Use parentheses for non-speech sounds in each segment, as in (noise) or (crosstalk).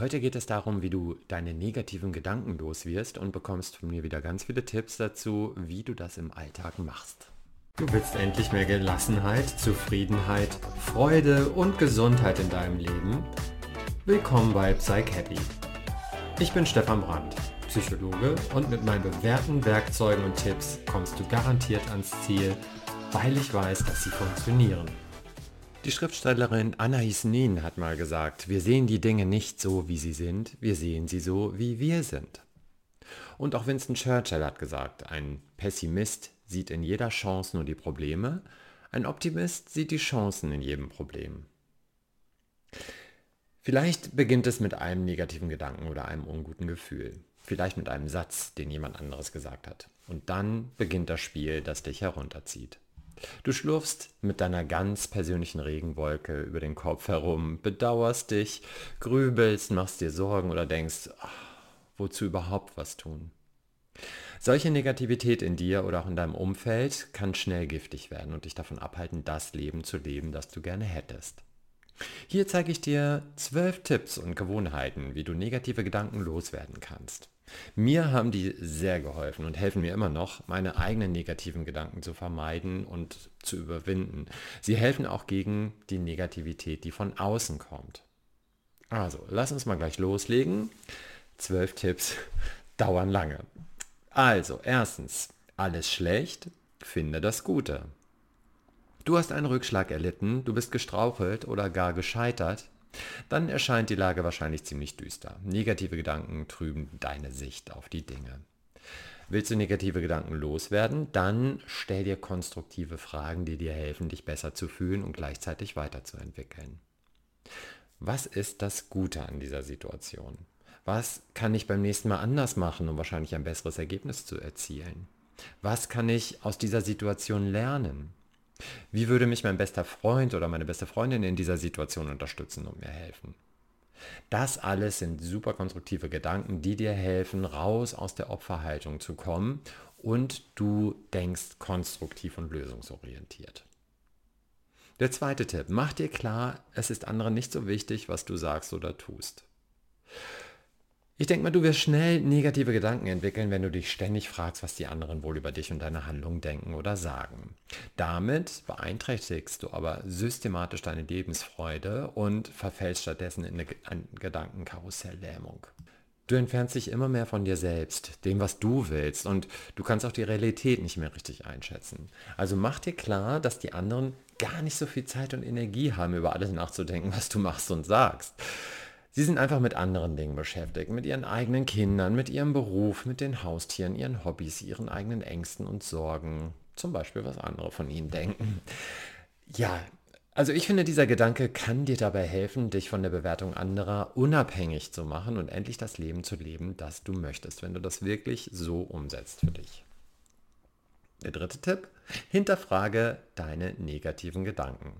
Heute geht es darum, wie du deine negativen Gedanken los wirst und bekommst von mir wieder ganz viele Tipps dazu, wie du das im Alltag machst. Du willst endlich mehr Gelassenheit, Zufriedenheit, Freude und Gesundheit in deinem Leben? Willkommen bei Psych Happy. Ich bin Stefan Brandt, Psychologe und mit meinen bewährten Werkzeugen und Tipps kommst du garantiert ans Ziel, weil ich weiß, dass sie funktionieren. Die Schriftstellerin Anais Nin hat mal gesagt, wir sehen die Dinge nicht so, wie sie sind, wir sehen sie so, wie wir sind. Und auch Winston Churchill hat gesagt, ein Pessimist sieht in jeder Chance nur die Probleme, ein Optimist sieht die Chancen in jedem Problem. Vielleicht beginnt es mit einem negativen Gedanken oder einem unguten Gefühl. Vielleicht mit einem Satz, den jemand anderes gesagt hat. Und dann beginnt das Spiel, das dich herunterzieht. Du schlurfst mit deiner ganz persönlichen Regenwolke über den Kopf herum, bedauerst dich, grübelst, machst dir Sorgen oder denkst, ach, wozu überhaupt was tun? Solche Negativität in dir oder auch in deinem Umfeld kann schnell giftig werden und dich davon abhalten, das Leben zu leben, das du gerne hättest. Hier zeige ich dir zwölf Tipps und Gewohnheiten, wie du negative Gedanken loswerden kannst. Mir haben die sehr geholfen und helfen mir immer noch, meine eigenen negativen Gedanken zu vermeiden und zu überwinden. Sie helfen auch gegen die Negativität, die von außen kommt. Also, lass uns mal gleich loslegen. Zwölf Tipps (laughs) dauern lange. Also, erstens, alles schlecht, finde das Gute. Du hast einen Rückschlag erlitten, du bist gestrauchelt oder gar gescheitert, dann erscheint die Lage wahrscheinlich ziemlich düster. Negative Gedanken trüben deine Sicht auf die Dinge. Willst du negative Gedanken loswerden, dann stell dir konstruktive Fragen, die dir helfen, dich besser zu fühlen und gleichzeitig weiterzuentwickeln. Was ist das Gute an dieser Situation? Was kann ich beim nächsten Mal anders machen, um wahrscheinlich ein besseres Ergebnis zu erzielen? Was kann ich aus dieser Situation lernen? Wie würde mich mein bester Freund oder meine beste Freundin in dieser Situation unterstützen und mir helfen? Das alles sind super konstruktive Gedanken, die dir helfen, raus aus der Opferhaltung zu kommen und du denkst konstruktiv und lösungsorientiert. Der zweite Tipp, mach dir klar, es ist anderen nicht so wichtig, was du sagst oder tust. Ich denke mal, du wirst schnell negative Gedanken entwickeln, wenn du dich ständig fragst, was die anderen wohl über dich und deine Handlung denken oder sagen. Damit beeinträchtigst du aber systematisch deine Lebensfreude und verfällst stattdessen in eine Gedankenkarusselllähmung. Du entfernst dich immer mehr von dir selbst, dem, was du willst, und du kannst auch die Realität nicht mehr richtig einschätzen. Also mach dir klar, dass die anderen gar nicht so viel Zeit und Energie haben, über alles nachzudenken, was du machst und sagst. Sie sind einfach mit anderen Dingen beschäftigt, mit ihren eigenen Kindern, mit ihrem Beruf, mit den Haustieren, ihren Hobbys, ihren eigenen Ängsten und Sorgen. Zum Beispiel, was andere von ihnen denken. Ja, also ich finde, dieser Gedanke kann dir dabei helfen, dich von der Bewertung anderer unabhängig zu machen und endlich das Leben zu leben, das du möchtest, wenn du das wirklich so umsetzt für dich. Der dritte Tipp, hinterfrage deine negativen Gedanken.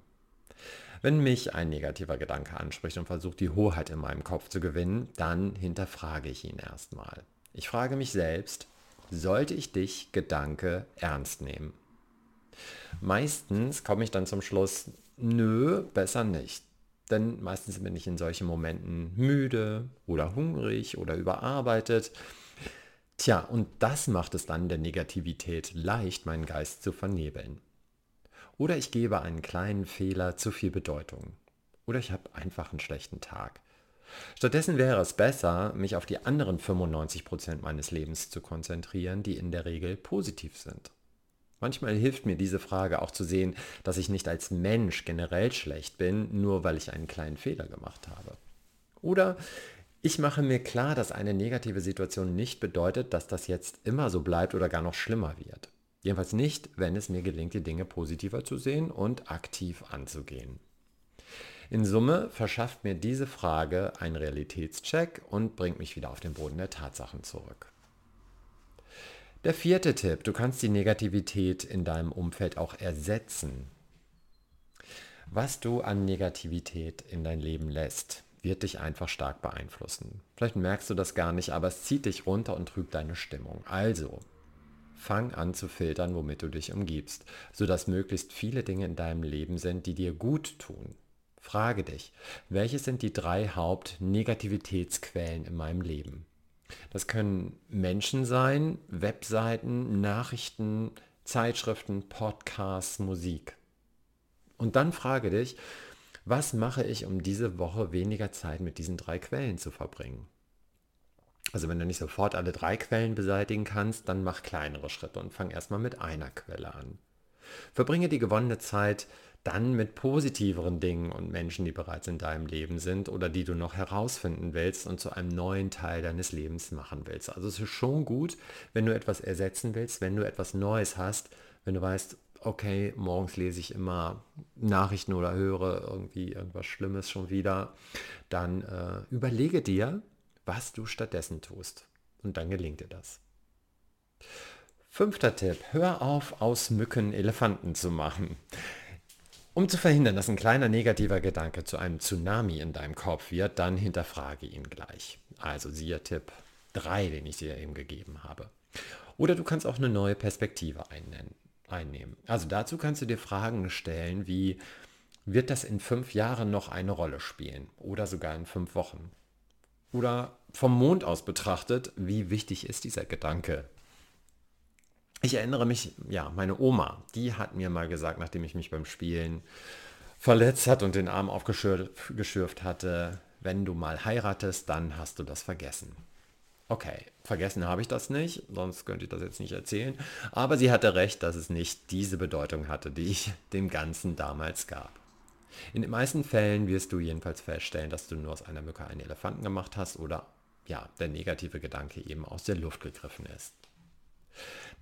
Wenn mich ein negativer Gedanke anspricht und versucht, die Hoheit in meinem Kopf zu gewinnen, dann hinterfrage ich ihn erstmal. Ich frage mich selbst, sollte ich dich, Gedanke, ernst nehmen? Meistens komme ich dann zum Schluss, nö, besser nicht. Denn meistens bin ich in solchen Momenten müde oder hungrig oder überarbeitet. Tja, und das macht es dann der Negativität leicht, meinen Geist zu vernebeln. Oder ich gebe einen kleinen Fehler zu viel Bedeutung. Oder ich habe einfach einen schlechten Tag. Stattdessen wäre es besser, mich auf die anderen 95% meines Lebens zu konzentrieren, die in der Regel positiv sind. Manchmal hilft mir diese Frage auch zu sehen, dass ich nicht als Mensch generell schlecht bin, nur weil ich einen kleinen Fehler gemacht habe. Oder ich mache mir klar, dass eine negative Situation nicht bedeutet, dass das jetzt immer so bleibt oder gar noch schlimmer wird. Jedenfalls nicht, wenn es mir gelingt, die Dinge positiver zu sehen und aktiv anzugehen. In Summe verschafft mir diese Frage einen Realitätscheck und bringt mich wieder auf den Boden der Tatsachen zurück. Der vierte Tipp, du kannst die Negativität in deinem Umfeld auch ersetzen. Was du an Negativität in dein Leben lässt, wird dich einfach stark beeinflussen. Vielleicht merkst du das gar nicht, aber es zieht dich runter und trübt deine Stimmung. Also, Fang an zu filtern, womit du dich umgibst, sodass möglichst viele Dinge in deinem Leben sind, die dir gut tun. Frage dich, welche sind die drei Hauptnegativitätsquellen in meinem Leben? Das können Menschen sein, Webseiten, Nachrichten, Zeitschriften, Podcasts, Musik. Und dann frage dich, was mache ich, um diese Woche weniger Zeit mit diesen drei Quellen zu verbringen? Also wenn du nicht sofort alle drei Quellen beseitigen kannst, dann mach kleinere Schritte und fang erstmal mit einer Quelle an. Verbringe die gewonnene Zeit dann mit positiveren Dingen und Menschen, die bereits in deinem Leben sind oder die du noch herausfinden willst und zu einem neuen Teil deines Lebens machen willst. Also es ist schon gut, wenn du etwas ersetzen willst, wenn du etwas Neues hast, wenn du weißt, okay, morgens lese ich immer Nachrichten oder höre irgendwie irgendwas Schlimmes schon wieder, dann äh, überlege dir, was du stattdessen tust. Und dann gelingt dir das. Fünfter Tipp, hör auf, aus Mücken Elefanten zu machen. Um zu verhindern, dass ein kleiner negativer Gedanke zu einem Tsunami in deinem Kopf wird, dann hinterfrage ihn gleich. Also siehe Tipp 3, den ich dir eben gegeben habe. Oder du kannst auch eine neue Perspektive einnehmen. Also dazu kannst du dir Fragen stellen wie, wird das in fünf Jahren noch eine Rolle spielen? Oder sogar in fünf Wochen? Oder vom Mond aus betrachtet, wie wichtig ist dieser Gedanke ich erinnere mich, ja, meine Oma, die hat mir mal gesagt, nachdem ich mich beim Spielen verletzt hat und den Arm aufgeschürft hatte, wenn du mal heiratest, dann hast du das vergessen. Okay, vergessen habe ich das nicht, sonst könnte ich das jetzt nicht erzählen. Aber sie hatte recht, dass es nicht diese Bedeutung hatte, die ich dem Ganzen damals gab. In den meisten Fällen wirst du jedenfalls feststellen, dass du nur aus einer Mücke einen Elefanten gemacht hast oder ja, der negative Gedanke eben aus der Luft gegriffen ist.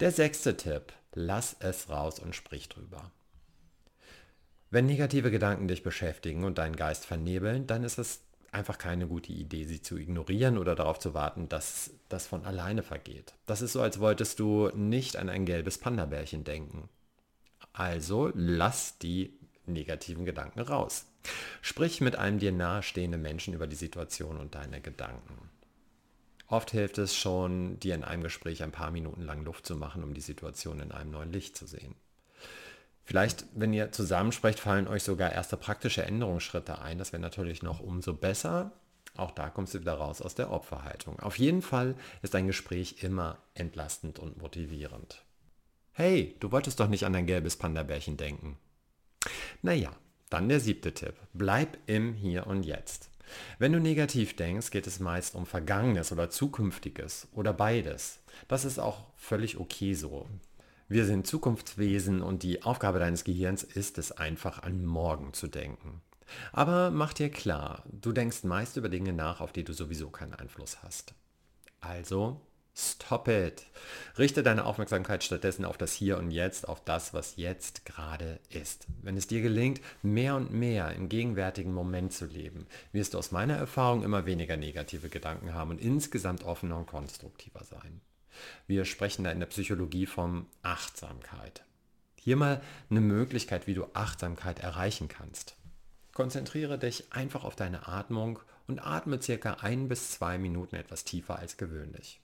Der sechste Tipp, lass es raus und sprich drüber. Wenn negative Gedanken dich beschäftigen und deinen Geist vernebeln, dann ist es einfach keine gute Idee, sie zu ignorieren oder darauf zu warten, dass das von alleine vergeht. Das ist so, als wolltest du nicht an ein gelbes Panda-Bärchen denken. Also lass die negativen Gedanken raus. Sprich mit einem dir nahestehenden Menschen über die Situation und deine Gedanken. Oft hilft es schon, dir in einem Gespräch ein paar Minuten lang Luft zu machen, um die Situation in einem neuen Licht zu sehen. Vielleicht, wenn ihr zusammensprecht, fallen euch sogar erste praktische Änderungsschritte ein. Das wäre natürlich noch umso besser. Auch da kommst du wieder raus aus der Opferhaltung. Auf jeden Fall ist ein Gespräch immer entlastend und motivierend. Hey, du wolltest doch nicht an dein gelbes Panda-Bärchen denken. Naja, dann der siebte Tipp. Bleib im Hier und Jetzt. Wenn du negativ denkst, geht es meist um Vergangenes oder Zukünftiges oder beides. Das ist auch völlig okay so. Wir sind Zukunftswesen und die Aufgabe deines Gehirns ist es einfach an morgen zu denken. Aber mach dir klar, du denkst meist über Dinge nach, auf die du sowieso keinen Einfluss hast. Also Stop it. Richte deine Aufmerksamkeit stattdessen auf das Hier und Jetzt, auf das, was jetzt gerade ist. Wenn es dir gelingt, mehr und mehr im gegenwärtigen Moment zu leben, wirst du aus meiner Erfahrung immer weniger negative Gedanken haben und insgesamt offener und konstruktiver sein. Wir sprechen da in der Psychologie von Achtsamkeit. Hier mal eine Möglichkeit, wie du Achtsamkeit erreichen kannst. Konzentriere dich einfach auf deine Atmung und atme circa ein bis zwei Minuten etwas tiefer als gewöhnlich.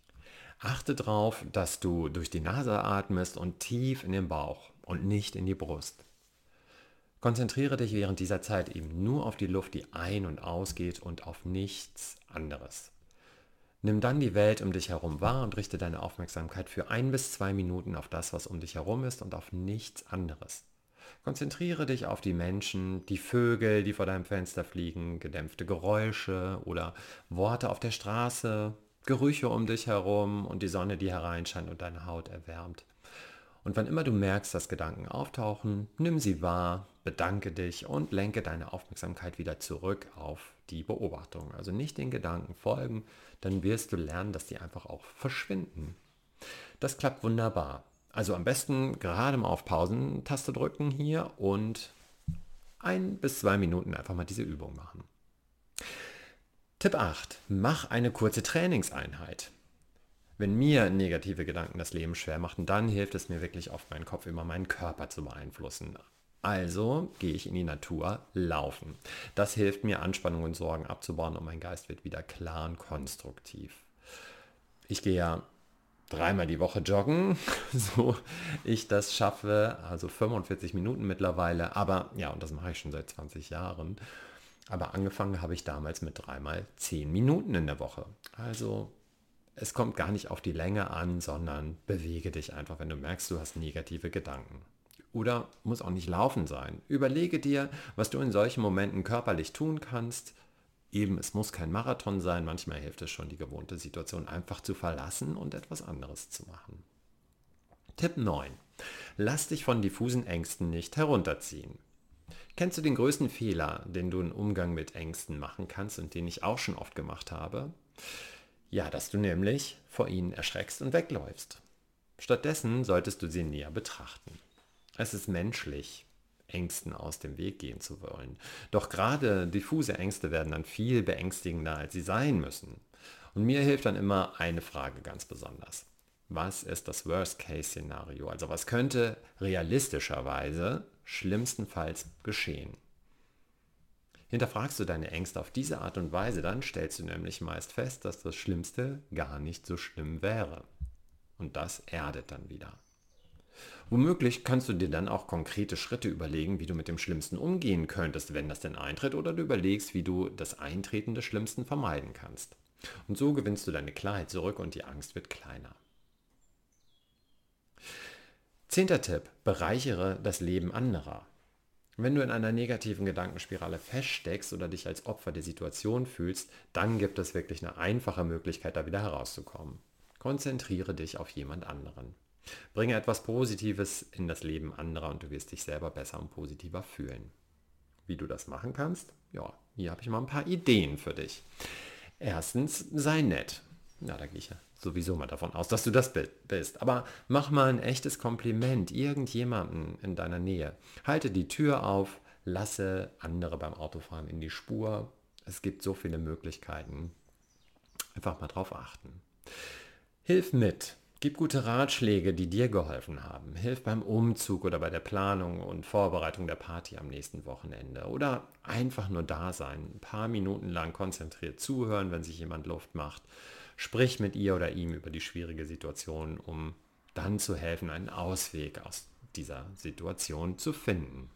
Achte darauf, dass du durch die Nase atmest und tief in den Bauch und nicht in die Brust. Konzentriere dich während dieser Zeit eben nur auf die Luft, die ein- und ausgeht und auf nichts anderes. Nimm dann die Welt um dich herum wahr und richte deine Aufmerksamkeit für ein bis zwei Minuten auf das, was um dich herum ist und auf nichts anderes. Konzentriere dich auf die Menschen, die Vögel, die vor deinem Fenster fliegen, gedämpfte Geräusche oder Worte auf der Straße, Gerüche um dich herum und die Sonne, die hereinscheint und deine Haut erwärmt. Und wann immer du merkst, dass Gedanken auftauchen, nimm sie wahr, bedanke dich und lenke deine Aufmerksamkeit wieder zurück auf die Beobachtung. Also nicht den Gedanken folgen, dann wirst du lernen, dass die einfach auch verschwinden. Das klappt wunderbar. Also am besten gerade mal auf Pausentaste drücken hier und ein bis zwei Minuten einfach mal diese Übung machen. Tipp 8. Mach eine kurze Trainingseinheit. Wenn mir negative Gedanken das Leben schwer machen, dann hilft es mir wirklich oft, meinen Kopf immer meinen Körper zu beeinflussen. Also gehe ich in die Natur laufen. Das hilft mir, Anspannung und Sorgen abzubauen und mein Geist wird wieder klar und konstruktiv. Ich gehe ja dreimal die Woche joggen, (laughs) so ich das schaffe, also 45 Minuten mittlerweile, aber ja, und das mache ich schon seit 20 Jahren. Aber angefangen habe ich damals mit dreimal 10 Minuten in der Woche. Also es kommt gar nicht auf die Länge an, sondern bewege dich einfach, wenn du merkst, du hast negative Gedanken. Oder muss auch nicht laufen sein. Überlege dir, was du in solchen Momenten körperlich tun kannst, Eben, es muss kein Marathon sein, manchmal hilft es schon, die gewohnte Situation einfach zu verlassen und etwas anderes zu machen. Tipp 9. Lass dich von diffusen Ängsten nicht herunterziehen. Kennst du den größten Fehler, den du im Umgang mit Ängsten machen kannst und den ich auch schon oft gemacht habe? Ja, dass du nämlich vor ihnen erschreckst und wegläufst. Stattdessen solltest du sie näher betrachten. Es ist menschlich, Ängsten aus dem Weg gehen zu wollen. Doch gerade diffuse Ängste werden dann viel beängstigender, als sie sein müssen. Und mir hilft dann immer eine Frage ganz besonders. Was ist das Worst-Case-Szenario? Also was könnte realistischerweise schlimmstenfalls geschehen? Hinterfragst du deine Ängste auf diese Art und Weise, dann stellst du nämlich meist fest, dass das Schlimmste gar nicht so schlimm wäre. Und das erdet dann wieder. Womöglich kannst du dir dann auch konkrete Schritte überlegen, wie du mit dem Schlimmsten umgehen könntest, wenn das denn eintritt, oder du überlegst, wie du das Eintreten des Schlimmsten vermeiden kannst. Und so gewinnst du deine Klarheit zurück und die Angst wird kleiner. Zehnter Tipp, bereichere das Leben anderer. Wenn du in einer negativen Gedankenspirale feststeckst oder dich als Opfer der Situation fühlst, dann gibt es wirklich eine einfache Möglichkeit, da wieder herauszukommen. Konzentriere dich auf jemand anderen. Bringe etwas Positives in das Leben anderer und du wirst dich selber besser und positiver fühlen. Wie du das machen kannst? Ja, hier habe ich mal ein paar Ideen für dich. Erstens, sei nett. Ja, da gehe ich ja sowieso mal davon aus, dass du das bist. Aber mach mal ein echtes Kompliment irgendjemanden in deiner Nähe. Halte die Tür auf, lasse andere beim Autofahren in die Spur. Es gibt so viele Möglichkeiten. Einfach mal drauf achten. Hilf mit. Gib gute Ratschläge, die dir geholfen haben. Hilf beim Umzug oder bei der Planung und Vorbereitung der Party am nächsten Wochenende. Oder einfach nur da sein, ein paar Minuten lang konzentriert zuhören, wenn sich jemand Luft macht. Sprich mit ihr oder ihm über die schwierige Situation, um dann zu helfen, einen Ausweg aus dieser Situation zu finden.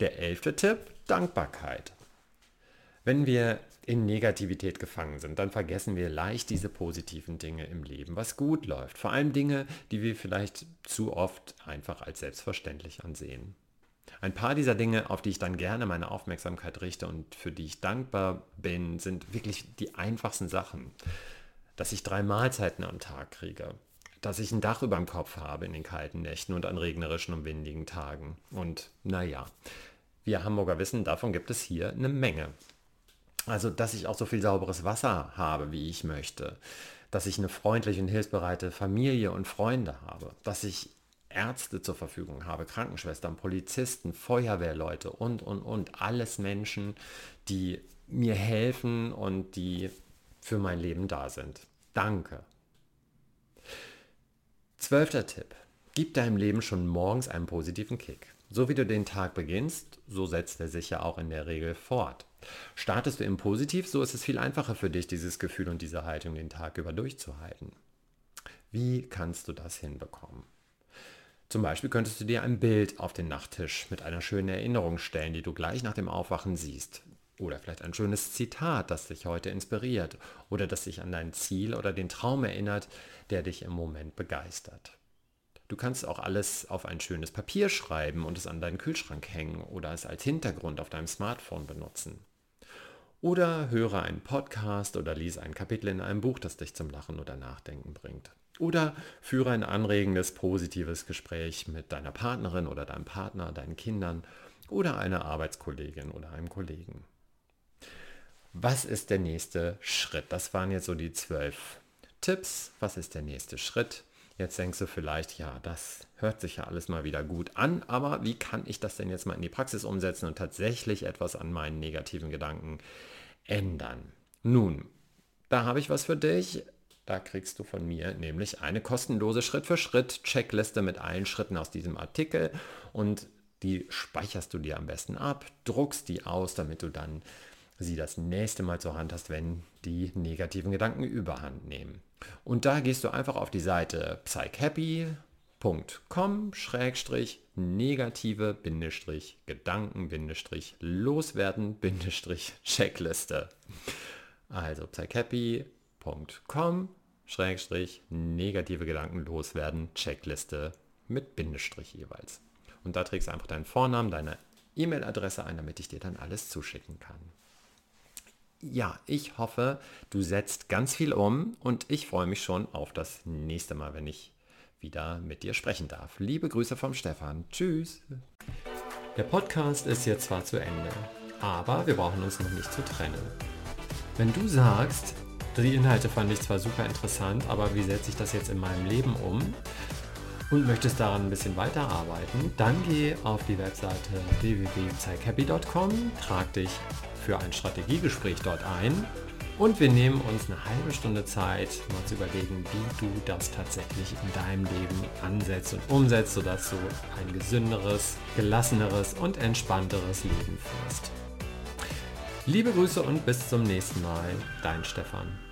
Der elfte Tipp, Dankbarkeit. Wenn wir in Negativität gefangen sind, dann vergessen wir leicht diese positiven Dinge im Leben, was gut läuft. Vor allem Dinge, die wir vielleicht zu oft einfach als selbstverständlich ansehen. Ein paar dieser Dinge, auf die ich dann gerne meine Aufmerksamkeit richte und für die ich dankbar bin, sind wirklich die einfachsten Sachen. Dass ich drei Mahlzeiten am Tag kriege, dass ich ein Dach über dem Kopf habe in den kalten Nächten und an regnerischen und windigen Tagen. Und naja, wir Hamburger wissen, davon gibt es hier eine Menge. Also, dass ich auch so viel sauberes Wasser habe, wie ich möchte. Dass ich eine freundliche und hilfsbereite Familie und Freunde habe. Dass ich Ärzte zur Verfügung habe, Krankenschwestern, Polizisten, Feuerwehrleute und, und, und. Alles Menschen, die mir helfen und die für mein Leben da sind. Danke. Zwölfter Tipp. Gib deinem Leben schon morgens einen positiven Kick. So wie du den Tag beginnst, so setzt er sich ja auch in der Regel fort. Startest du im Positiv, so ist es viel einfacher für dich, dieses Gefühl und diese Haltung den Tag über durchzuhalten. Wie kannst du das hinbekommen? Zum Beispiel könntest du dir ein Bild auf den Nachttisch mit einer schönen Erinnerung stellen, die du gleich nach dem Aufwachen siehst. Oder vielleicht ein schönes Zitat, das dich heute inspiriert oder das dich an dein Ziel oder den Traum erinnert, der dich im Moment begeistert. Du kannst auch alles auf ein schönes Papier schreiben und es an deinen Kühlschrank hängen oder es als Hintergrund auf deinem Smartphone benutzen. Oder höre einen Podcast oder lies ein Kapitel in einem Buch, das dich zum Lachen oder Nachdenken bringt. Oder führe ein anregendes, positives Gespräch mit deiner Partnerin oder deinem Partner, deinen Kindern oder einer Arbeitskollegin oder einem Kollegen. Was ist der nächste Schritt? Das waren jetzt so die zwölf Tipps. Was ist der nächste Schritt? Jetzt denkst du vielleicht, ja, das hört sich ja alles mal wieder gut an, aber wie kann ich das denn jetzt mal in die Praxis umsetzen und tatsächlich etwas an meinen negativen Gedanken ändern? Nun, da habe ich was für dich. Da kriegst du von mir nämlich eine kostenlose Schritt-für-Schritt-Checkliste mit allen Schritten aus diesem Artikel und die speicherst du dir am besten ab, druckst die aus, damit du dann sie das nächste Mal zur Hand hast, wenn die negativen Gedanken überhand nehmen. Und da gehst du einfach auf die Seite schrägstrich negative Gedanken loswerden Checkliste. Also psychappy.com schrägstrich negative Gedanken loswerden Checkliste mit Bindestrich jeweils. Und da trägst du einfach deinen Vornamen, deine E-Mail-Adresse ein, damit ich dir dann alles zuschicken kann. Ja, ich hoffe, du setzt ganz viel um und ich freue mich schon auf das nächste Mal, wenn ich wieder mit dir sprechen darf. Liebe Grüße vom Stefan. Tschüss. Der Podcast ist jetzt zwar zu Ende, aber wir brauchen uns noch nicht zu trennen. Wenn du sagst, die Inhalte fand ich zwar super interessant, aber wie setze ich das jetzt in meinem Leben um? und möchtest daran ein bisschen weiterarbeiten, dann geh auf die Webseite www.psychappy.com, trag dich für ein Strategiegespräch dort ein und wir nehmen uns eine halbe Stunde Zeit, mal zu überlegen, wie du das tatsächlich in deinem Leben ansetzt und umsetzt, sodass du ein gesünderes, gelasseneres und entspannteres Leben führst. Liebe Grüße und bis zum nächsten Mal, dein Stefan.